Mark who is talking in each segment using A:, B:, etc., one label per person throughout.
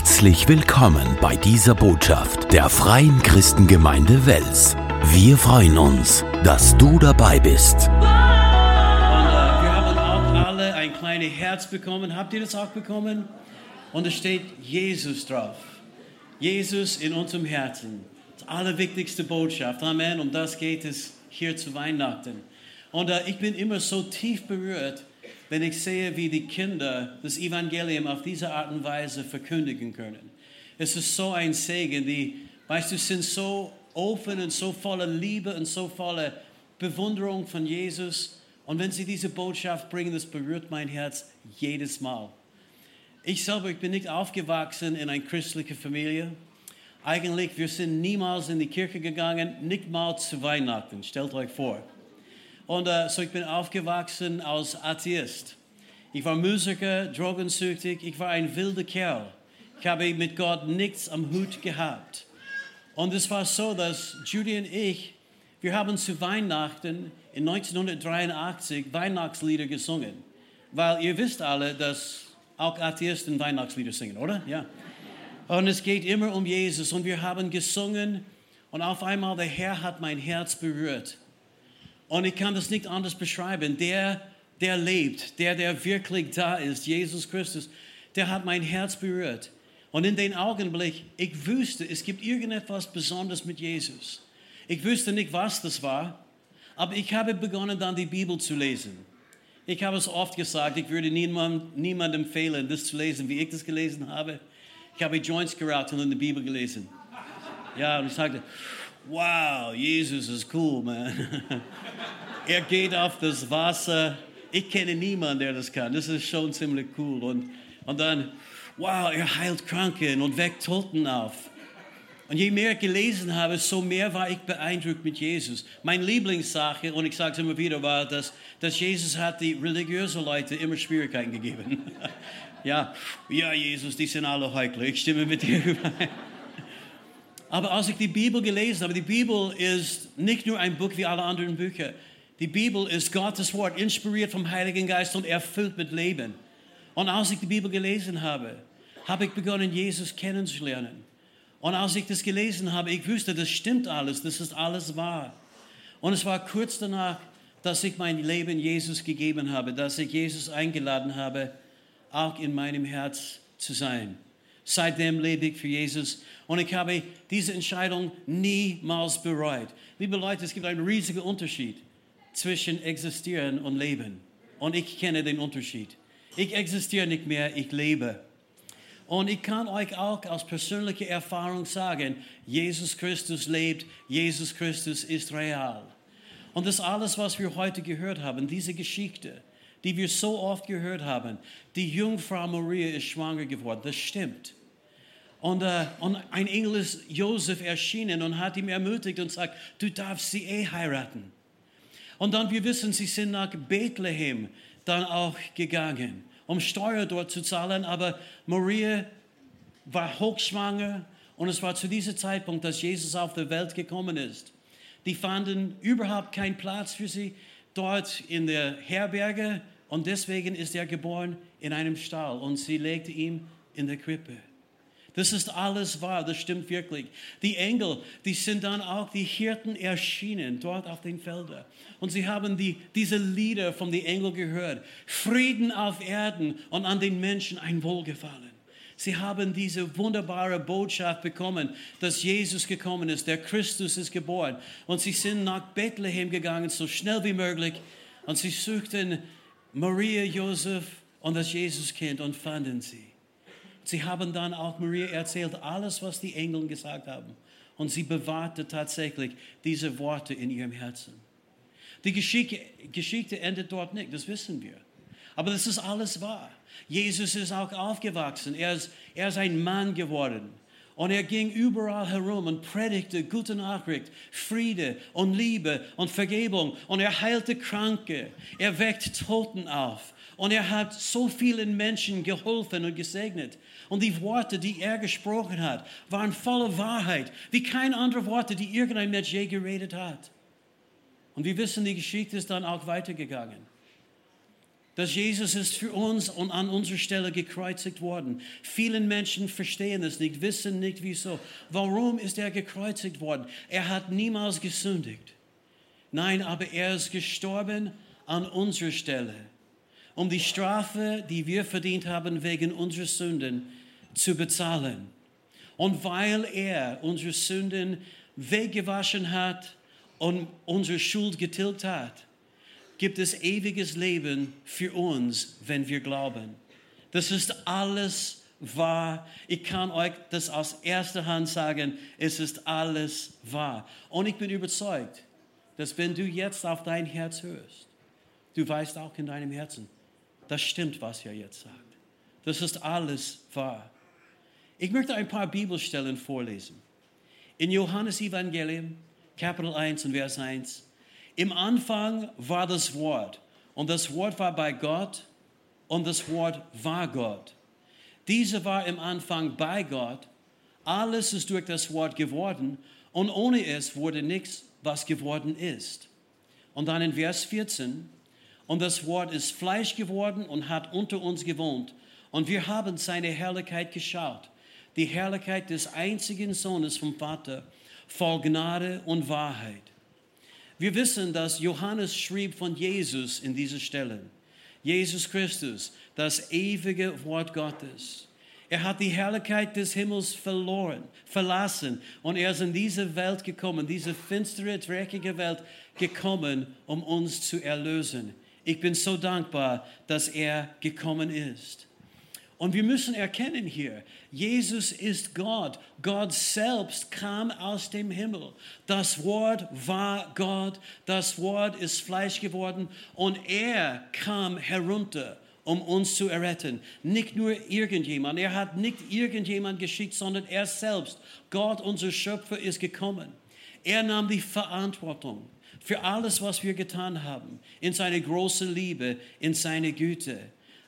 A: Herzlich willkommen bei dieser Botschaft der Freien Christengemeinde Wels. Wir freuen uns, dass du dabei bist.
B: Und äh, wir haben auch alle ein kleines Herz bekommen. Habt ihr das auch bekommen? Und es steht Jesus drauf. Jesus in unserem Herzen. Das allerwichtigste Botschaft. Amen. Um das geht es hier zu Weihnachten. Und äh, ich bin immer so tief berührt, wenn ich sehe, wie die Kinder das Evangelium auf diese Art und Weise verkündigen können. Es ist so ein Segen, die, weißt du, sind so offen und so voller Liebe und so voller Bewunderung von Jesus. Und wenn sie diese Botschaft bringen, das berührt mein Herz jedes Mal. Ich selber, ich bin nicht aufgewachsen in einer christlichen Familie. Eigentlich, wir sind niemals in die Kirche gegangen, nicht mal zu Weihnachten. Stellt euch vor. Und äh, so ich bin aufgewachsen als Atheist. Ich war Musiker, drogensüchtig, ich war ein wilder Kerl. Ich habe mit Gott nichts am Hut gehabt. Und es war so, dass Judy und ich, wir haben zu Weihnachten in 1983 Weihnachtslieder gesungen. Weil ihr wisst alle, dass auch Atheisten Weihnachtslieder singen, oder? Ja. Und es geht immer um Jesus und wir haben gesungen und auf einmal der Herr hat mein Herz berührt. Und ich kann das nicht anders beschreiben. Der, der lebt, der, der wirklich da ist, Jesus Christus, der hat mein Herz berührt. Und in dem Augenblick, ich wusste, es gibt irgendetwas Besonderes mit Jesus. Ich wusste nicht, was das war, aber ich habe begonnen, dann die Bibel zu lesen. Ich habe es oft gesagt, ich würde niemandem, niemandem empfehlen, das zu lesen, wie ich das gelesen habe. Ich habe Joints geraucht und in die Bibel gelesen. Ja, und ich sagte, wow, Jesus ist cool, man. er geht auf das Wasser. Ich kenne niemanden, der das kann. Das ist schon ziemlich cool. Und, und dann, wow, er heilt Kranken und weckt Toten auf. Und je mehr ich gelesen habe, so mehr war ich beeindruckt mit Jesus. Meine Lieblingssache, und ich sage es immer wieder, war, dass, dass Jesus hat die religiösen Leute immer Schwierigkeiten gegeben. ja, ja, Jesus, die sind alle heikel. Ich stimme mit dir überein. Aber als ich die Bibel gelesen habe, die Bibel ist nicht nur ein Buch wie alle anderen Bücher. Die Bibel ist Gottes Wort, inspiriert vom Heiligen Geist und erfüllt mit Leben. Und als ich die Bibel gelesen habe, habe ich begonnen, Jesus kennenzulernen. Und als ich das gelesen habe, ich wusste, das stimmt alles, das ist alles wahr. Und es war kurz danach, dass ich mein Leben Jesus gegeben habe, dass ich Jesus eingeladen habe, auch in meinem Herz zu sein. Seitdem lebe ich für Jesus und ich habe diese Entscheidung niemals bereut. Liebe Leute, es gibt einen riesigen Unterschied zwischen existieren und leben. Und ich kenne den Unterschied. Ich existiere nicht mehr, ich lebe. Und ich kann euch auch aus persönlicher Erfahrung sagen, Jesus Christus lebt, Jesus Christus ist real. Und das alles, was wir heute gehört haben, diese Geschichte, die wir so oft gehört haben, die Jungfrau Maria ist schwanger geworden, das stimmt. Und, äh, und ein Engel ist Josef erschienen und hat ihm ermutigt und sagt, du darfst sie eh heiraten. Und dann, wir wissen, sie sind nach Bethlehem dann auch gegangen, um Steuer dort zu zahlen. Aber Maria war hochschwanger und es war zu diesem Zeitpunkt, dass Jesus auf die Welt gekommen ist. Die fanden überhaupt keinen Platz für sie dort in der Herberge und deswegen ist er geboren in einem Stall und sie legte ihn in der Krippe. Das ist alles wahr, das stimmt wirklich. Die Engel, die sind dann auch die Hirten erschienen dort auf den Feldern. Und sie haben die, diese Lieder von den Engeln gehört. Frieden auf Erden und an den Menschen ein Wohlgefallen. Sie haben diese wunderbare Botschaft bekommen, dass Jesus gekommen ist, der Christus ist geboren. Und sie sind nach Bethlehem gegangen, so schnell wie möglich. Und sie suchten Maria, Josef und das Jesuskind und fanden sie. Sie haben dann auch Maria erzählt, alles, was die Engel gesagt haben. Und sie bewahrte tatsächlich diese Worte in ihrem Herzen. Die Geschichte, Geschichte endet dort nicht, das wissen wir. Aber das ist alles wahr. Jesus ist auch aufgewachsen. Er ist, er ist ein Mann geworden. Und er ging überall herum und predigte gute Nachricht, Friede und Liebe und Vergebung. Und er heilte Kranke. Er weckt Toten auf. Und er hat so vielen Menschen geholfen und gesegnet. Und die Worte, die er gesprochen hat, waren voller Wahrheit, wie keine anderen Worte, die irgendein Mensch je geredet hat. Und wir wissen, die Geschichte ist dann auch weitergegangen. dass Jesus ist für uns und an unserer Stelle gekreuzigt worden. Vielen Menschen verstehen es nicht, wissen nicht wieso. Warum ist er gekreuzigt worden? Er hat niemals gesündigt. Nein, aber er ist gestorben an unserer Stelle, um die Strafe, die wir verdient haben wegen unserer Sünden, zu bezahlen. Und weil er unsere Sünden weggewaschen hat und unsere Schuld getilgt hat, gibt es ewiges Leben für uns, wenn wir glauben. Das ist alles wahr. Ich kann euch das aus erster Hand sagen, es ist alles wahr. Und ich bin überzeugt, dass wenn du jetzt auf dein Herz hörst, du weißt auch in deinem Herzen, das stimmt, was er jetzt sagt. Das ist alles wahr. Ich möchte ein paar Bibelstellen vorlesen. In Johannes Evangelium, Kapitel 1 und Vers 1. Im Anfang war das Wort und das Wort war bei Gott und das Wort war Gott. Diese war im Anfang bei Gott. Alles ist durch das Wort geworden und ohne es wurde nichts, was geworden ist. Und dann in Vers 14, und das Wort ist Fleisch geworden und hat unter uns gewohnt. Und wir haben seine Herrlichkeit geschaut, die Herrlichkeit des einzigen Sohnes vom Vater, voll Gnade und Wahrheit. Wir wissen, dass Johannes schrieb von Jesus in dieser Stelle. Jesus Christus, das ewige Wort Gottes. Er hat die Herrlichkeit des Himmels verloren, verlassen und er ist in diese Welt gekommen, diese finstere, dreckige Welt gekommen, um uns zu erlösen. Ich bin so dankbar, dass er gekommen ist. Und wir müssen erkennen hier, Jesus ist Gott. Gott selbst kam aus dem Himmel. Das Wort war Gott. Das Wort ist Fleisch geworden und er kam herunter um uns zu erretten. Nicht nur irgendjemand. Er hat nicht irgendjemand geschickt, sondern er selbst. Gott, unser Schöpfer, ist gekommen. Er nahm die Verantwortung für alles, was wir getan haben, in seine große Liebe, in seine Güte.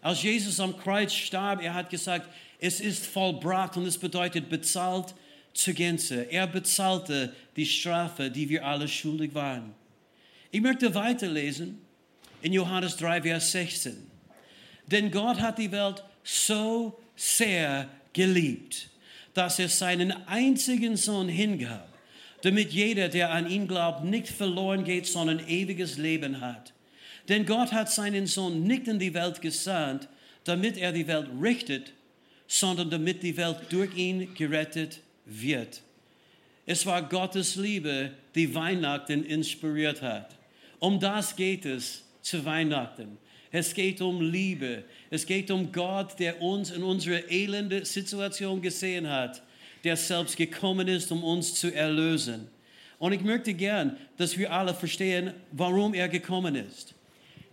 B: Als Jesus am Kreuz starb, er hat gesagt, es ist vollbracht und es bedeutet bezahlt zur Gänze. Er bezahlte die Strafe, die wir alle schuldig waren. Ich möchte weiterlesen in Johannes 3, Vers 16. Denn Gott hat die Welt so sehr geliebt, dass er seinen einzigen Sohn hingab, damit jeder, der an ihn glaubt, nicht verloren geht, sondern ewiges Leben hat. Denn Gott hat seinen Sohn nicht in die Welt gesandt, damit er die Welt richtet, sondern damit die Welt durch ihn gerettet wird. Es war Gottes Liebe, die Weihnachten inspiriert hat. Um das geht es zu Weihnachten. Es geht um Liebe. Es geht um Gott, der uns in unserer elende Situation gesehen hat, der selbst gekommen ist, um uns zu erlösen. Und ich möchte gern, dass wir alle verstehen, warum er gekommen ist.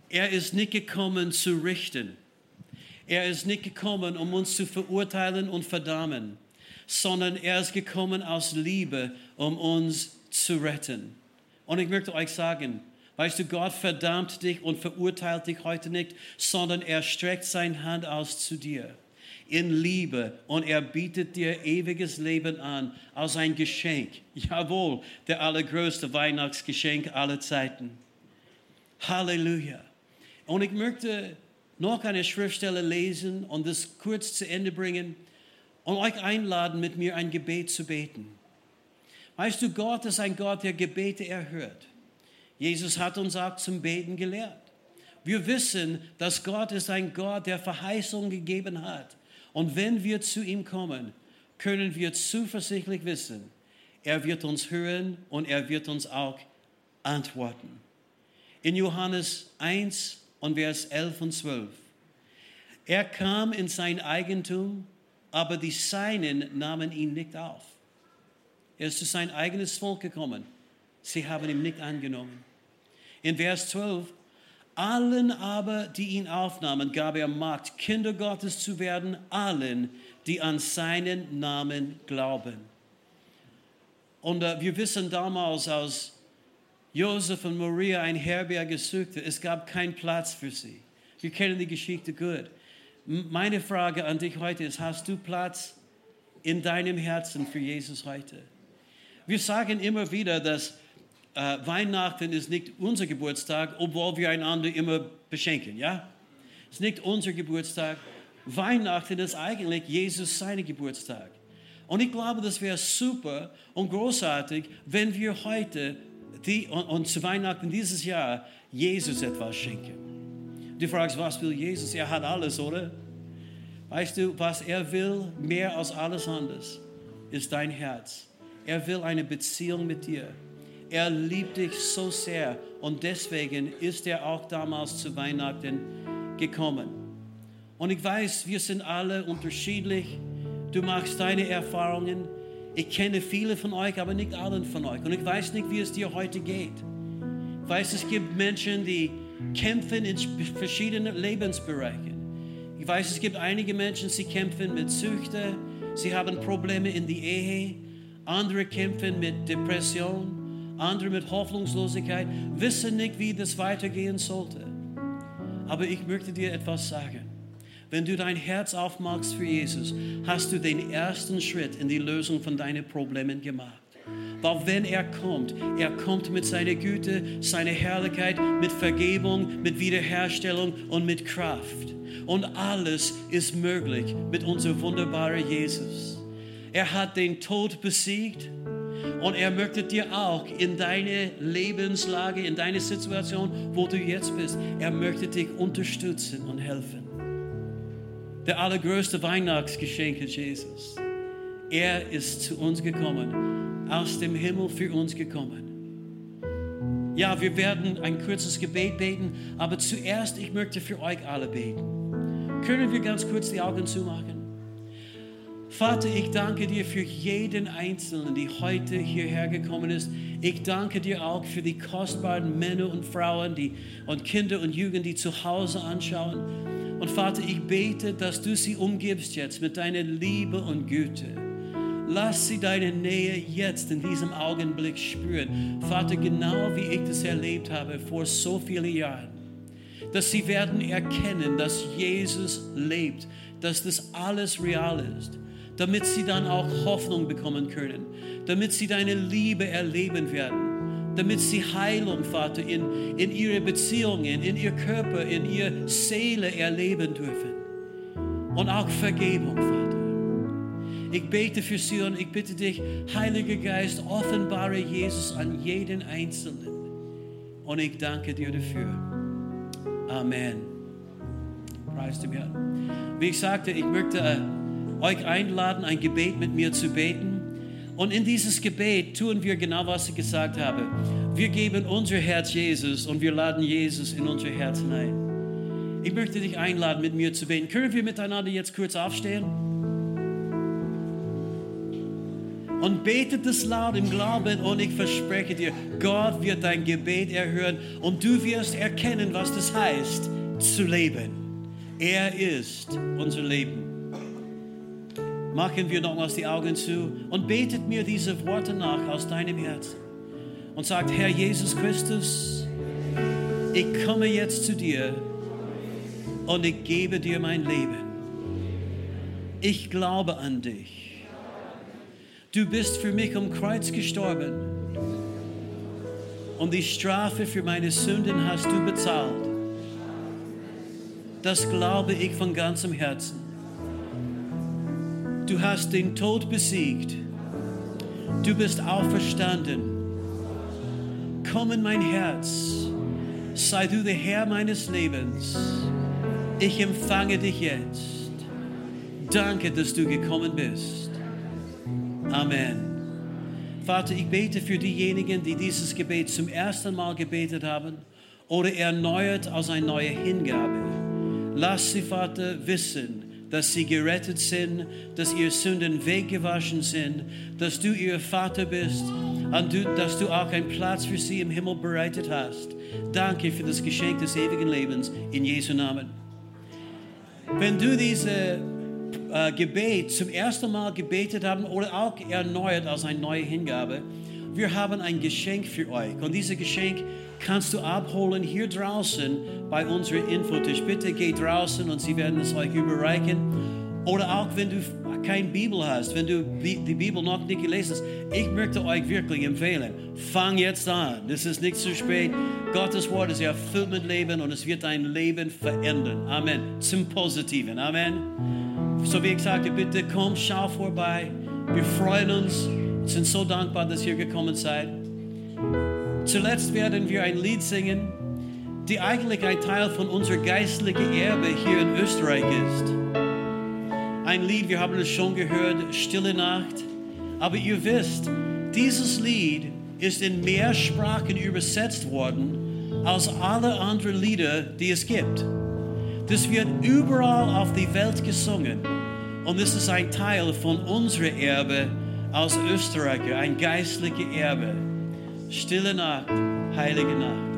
B: Er ist nicht gekommen zu richten. Er ist nicht gekommen, um uns zu verurteilen und verdammen, sondern er ist gekommen aus Liebe, um uns zu retten. Und ich möchte euch sagen, Weißt du, Gott verdammt dich und verurteilt dich heute nicht, sondern er streckt seine Hand aus zu dir in Liebe und er bietet dir ewiges Leben an als ein Geschenk. Jawohl, der allergrößte Weihnachtsgeschenk aller Zeiten. Halleluja. Und ich möchte noch eine Schriftstelle lesen und das kurz zu Ende bringen und euch einladen, mit mir ein Gebet zu beten. Weißt du, Gott ist ein Gott, der Gebete erhört. Jesus hat uns auch zum Beten gelehrt. Wir wissen, dass Gott ist ein Gott, der Verheißung gegeben hat. Und wenn wir zu ihm kommen, können wir zuversichtlich wissen, er wird uns hören und er wird uns auch antworten. In Johannes 1 und Vers 11 und 12. Er kam in sein Eigentum, aber die Seinen nahmen ihn nicht auf. Er ist zu sein eigenes Volk gekommen. Sie haben ihn nicht angenommen. In Vers 12, allen aber, die ihn aufnahmen, gab er Macht, Kinder Gottes zu werden, allen, die an seinen Namen glauben. Und äh, wir wissen damals, als Josef und Maria ein Herberge suchte, es gab keinen Platz für sie. Wir kennen die Geschichte gut. Meine Frage an dich heute ist, hast du Platz in deinem Herzen für Jesus heute? Wir sagen immer wieder, dass äh, Weihnachten ist nicht unser Geburtstag, obwohl wir einander immer beschenken, ja? Es ist nicht unser Geburtstag. Weihnachten ist eigentlich Jesus seine Geburtstag. Und ich glaube, das wäre super und großartig, wenn wir heute die, und, und zu Weihnachten dieses Jahr Jesus etwas schenken. Du fragst, was will Jesus? Er hat alles, oder? Weißt du, was er will, mehr als alles anderes, ist dein Herz. Er will eine Beziehung mit dir. Er liebt dich so sehr und deswegen ist er auch damals zu Weihnachten gekommen. Und ich weiß, wir sind alle unterschiedlich. Du machst deine Erfahrungen. Ich kenne viele von euch, aber nicht alle von euch. Und ich weiß nicht, wie es dir heute geht. Ich weiß, es gibt Menschen, die kämpfen in verschiedenen Lebensbereichen. Ich weiß, es gibt einige Menschen, sie kämpfen mit Süchte, sie haben Probleme in die Ehe, andere kämpfen mit Depression, andere mit Hoffnungslosigkeit, wissen nicht, wie das weitergehen sollte. Aber ich möchte dir etwas sagen. Wenn du dein Herz aufmachst für Jesus, hast du den ersten Schritt in die Lösung von deinen Problemen gemacht. Weil wenn er kommt, er kommt mit seiner Güte, seiner Herrlichkeit, mit Vergebung, mit Wiederherstellung und mit Kraft. Und alles ist möglich mit unserem wunderbaren Jesus. Er hat den Tod besiegt und er möchte dir auch in deine Lebenslage, in deine Situation, wo du jetzt bist, er möchte dich unterstützen und helfen. Der allergrößte Weihnachtsgeschenk ist Jesus. Er ist zu uns gekommen, aus dem Himmel für uns gekommen. Ja, wir werden ein kurzes Gebet beten, aber zuerst, ich möchte für euch alle beten. Können wir ganz kurz die Augen zumachen? Vater, ich danke dir für jeden Einzelnen, die heute hierher gekommen ist. Ich danke dir auch für die kostbaren Männer und Frauen die, und Kinder und Jugend, die zu Hause anschauen. Und Vater, ich bete, dass du sie umgibst jetzt mit deiner Liebe und Güte. Lass sie deine Nähe jetzt in diesem Augenblick spüren. Vater, genau wie ich das erlebt habe vor so vielen Jahren dass sie werden erkennen, dass Jesus lebt, dass das alles real ist, damit sie dann auch Hoffnung bekommen können, damit sie deine Liebe erleben werden, damit sie Heilung, Vater, in, in ihre Beziehungen, in ihr Körper, in ihre Seele erleben dürfen und auch Vergebung, Vater. Ich bete für sie und ich bitte dich, Heiliger Geist, offenbare Jesus an jeden Einzelnen. Und ich danke dir dafür. Amen. Preis dem Herrn. Wie ich sagte, ich möchte äh, euch einladen, ein Gebet mit mir zu beten. Und in dieses Gebet tun wir genau, was ich gesagt habe. Wir geben unser Herz Jesus und wir laden Jesus in unser Herz hinein. Ich möchte dich einladen, mit mir zu beten. Können wir miteinander jetzt kurz aufstehen? und betet es laut im Glauben und ich verspreche dir, Gott wird dein Gebet erhören und du wirst erkennen, was das heißt, zu leben. Er ist unser Leben. Machen wir nochmals die Augen zu und betet mir diese Worte nach aus deinem Herzen und sagt, Herr Jesus Christus, ich komme jetzt zu dir und ich gebe dir mein Leben. Ich glaube an dich. Du bist für mich am Kreuz gestorben und die Strafe für meine Sünden hast du bezahlt. Das glaube ich von ganzem Herzen. Du hast den Tod besiegt. Du bist auferstanden. Komm in mein Herz. Sei du der Herr meines Lebens. Ich empfange dich jetzt. Danke, dass du gekommen bist. Amen. Vater, ich bete für diejenigen, die dieses Gebet zum ersten Mal gebetet haben oder erneuert als eine neue Hingabe. Lass sie, Vater, wissen, dass sie gerettet sind, dass ihre Sünden weggewaschen sind, dass du ihr Vater bist und du, dass du auch einen Platz für sie im Himmel bereitet hast. Danke für das Geschenk des ewigen Lebens in Jesu Namen. Wenn du diese äh, Gebet zum ersten Mal gebetet haben oder auch erneuert als eine neue Hingabe, wir haben ein Geschenk für euch. Und dieses Geschenk kannst du abholen hier draußen bei unserem Infotisch. Bitte geht draußen und sie werden es euch überreichen. Oder auch wenn du keine Bibel hast, wenn du die Bibel noch nicht gelesen hast, ich möchte euch wirklich empfehlen, fang jetzt an. Es ist nicht zu spät. Gottes Wort ist erfüllt mit Leben und es wird dein Leben verändern. Amen. Zum Positiven. Amen. So wie ich sagte, bitte komm, schau vorbei. Wir freuen uns, sind so dankbar, dass ihr gekommen seid. Zuletzt werden wir ein Lied singen, die eigentlich ein Teil von unserer geistlichen Erbe hier in Österreich ist ein Lied, wir haben es schon gehört, Stille Nacht. Aber ihr wisst, dieses Lied ist in mehr Sprachen übersetzt worden als alle anderen Lieder, die es gibt. Das wird überall auf der Welt gesungen. Und es ist ein Teil von unserem Erbe als Österreicher, ein geistliches Erbe. Stille Nacht, heilige Nacht.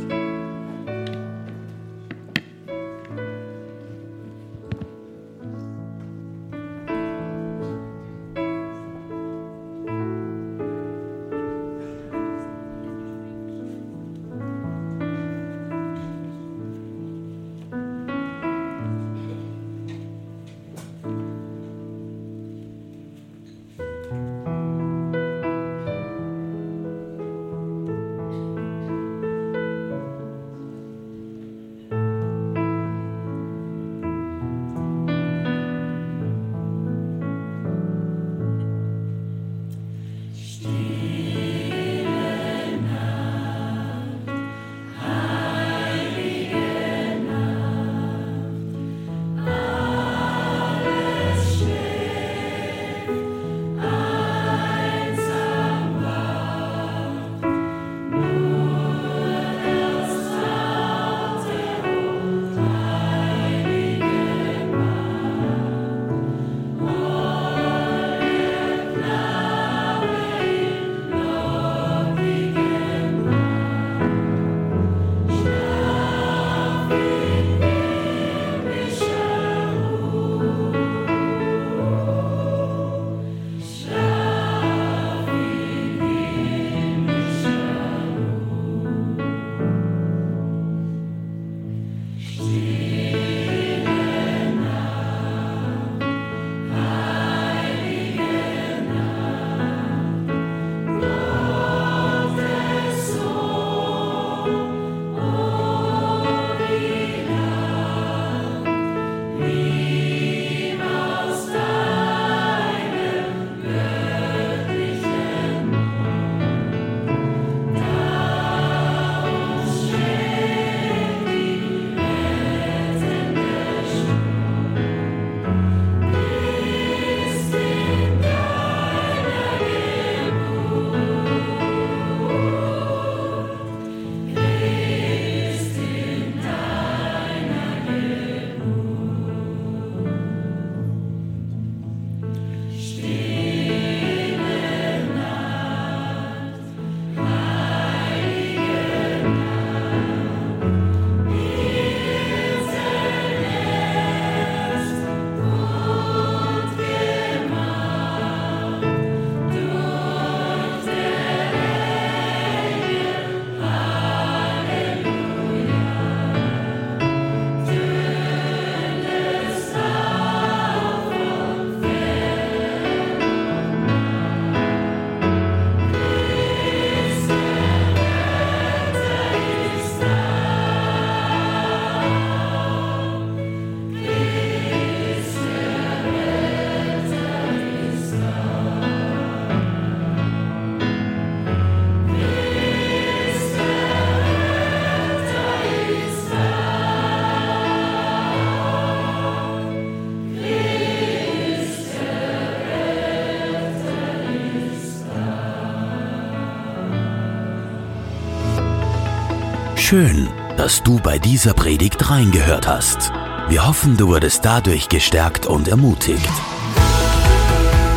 A: Schön, dass du bei dieser Predigt reingehört hast. Wir hoffen, du wurdest dadurch gestärkt und ermutigt.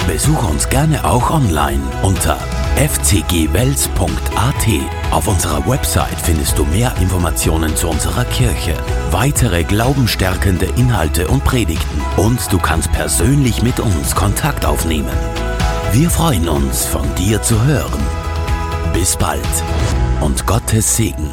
A: Besuch uns gerne auch online unter fcgwels.at. Auf unserer Website findest du mehr Informationen zu unserer Kirche, weitere glaubenstärkende Inhalte und Predigten und du kannst persönlich mit uns Kontakt aufnehmen. Wir freuen uns, von dir zu hören. Bis bald und Gottes Segen.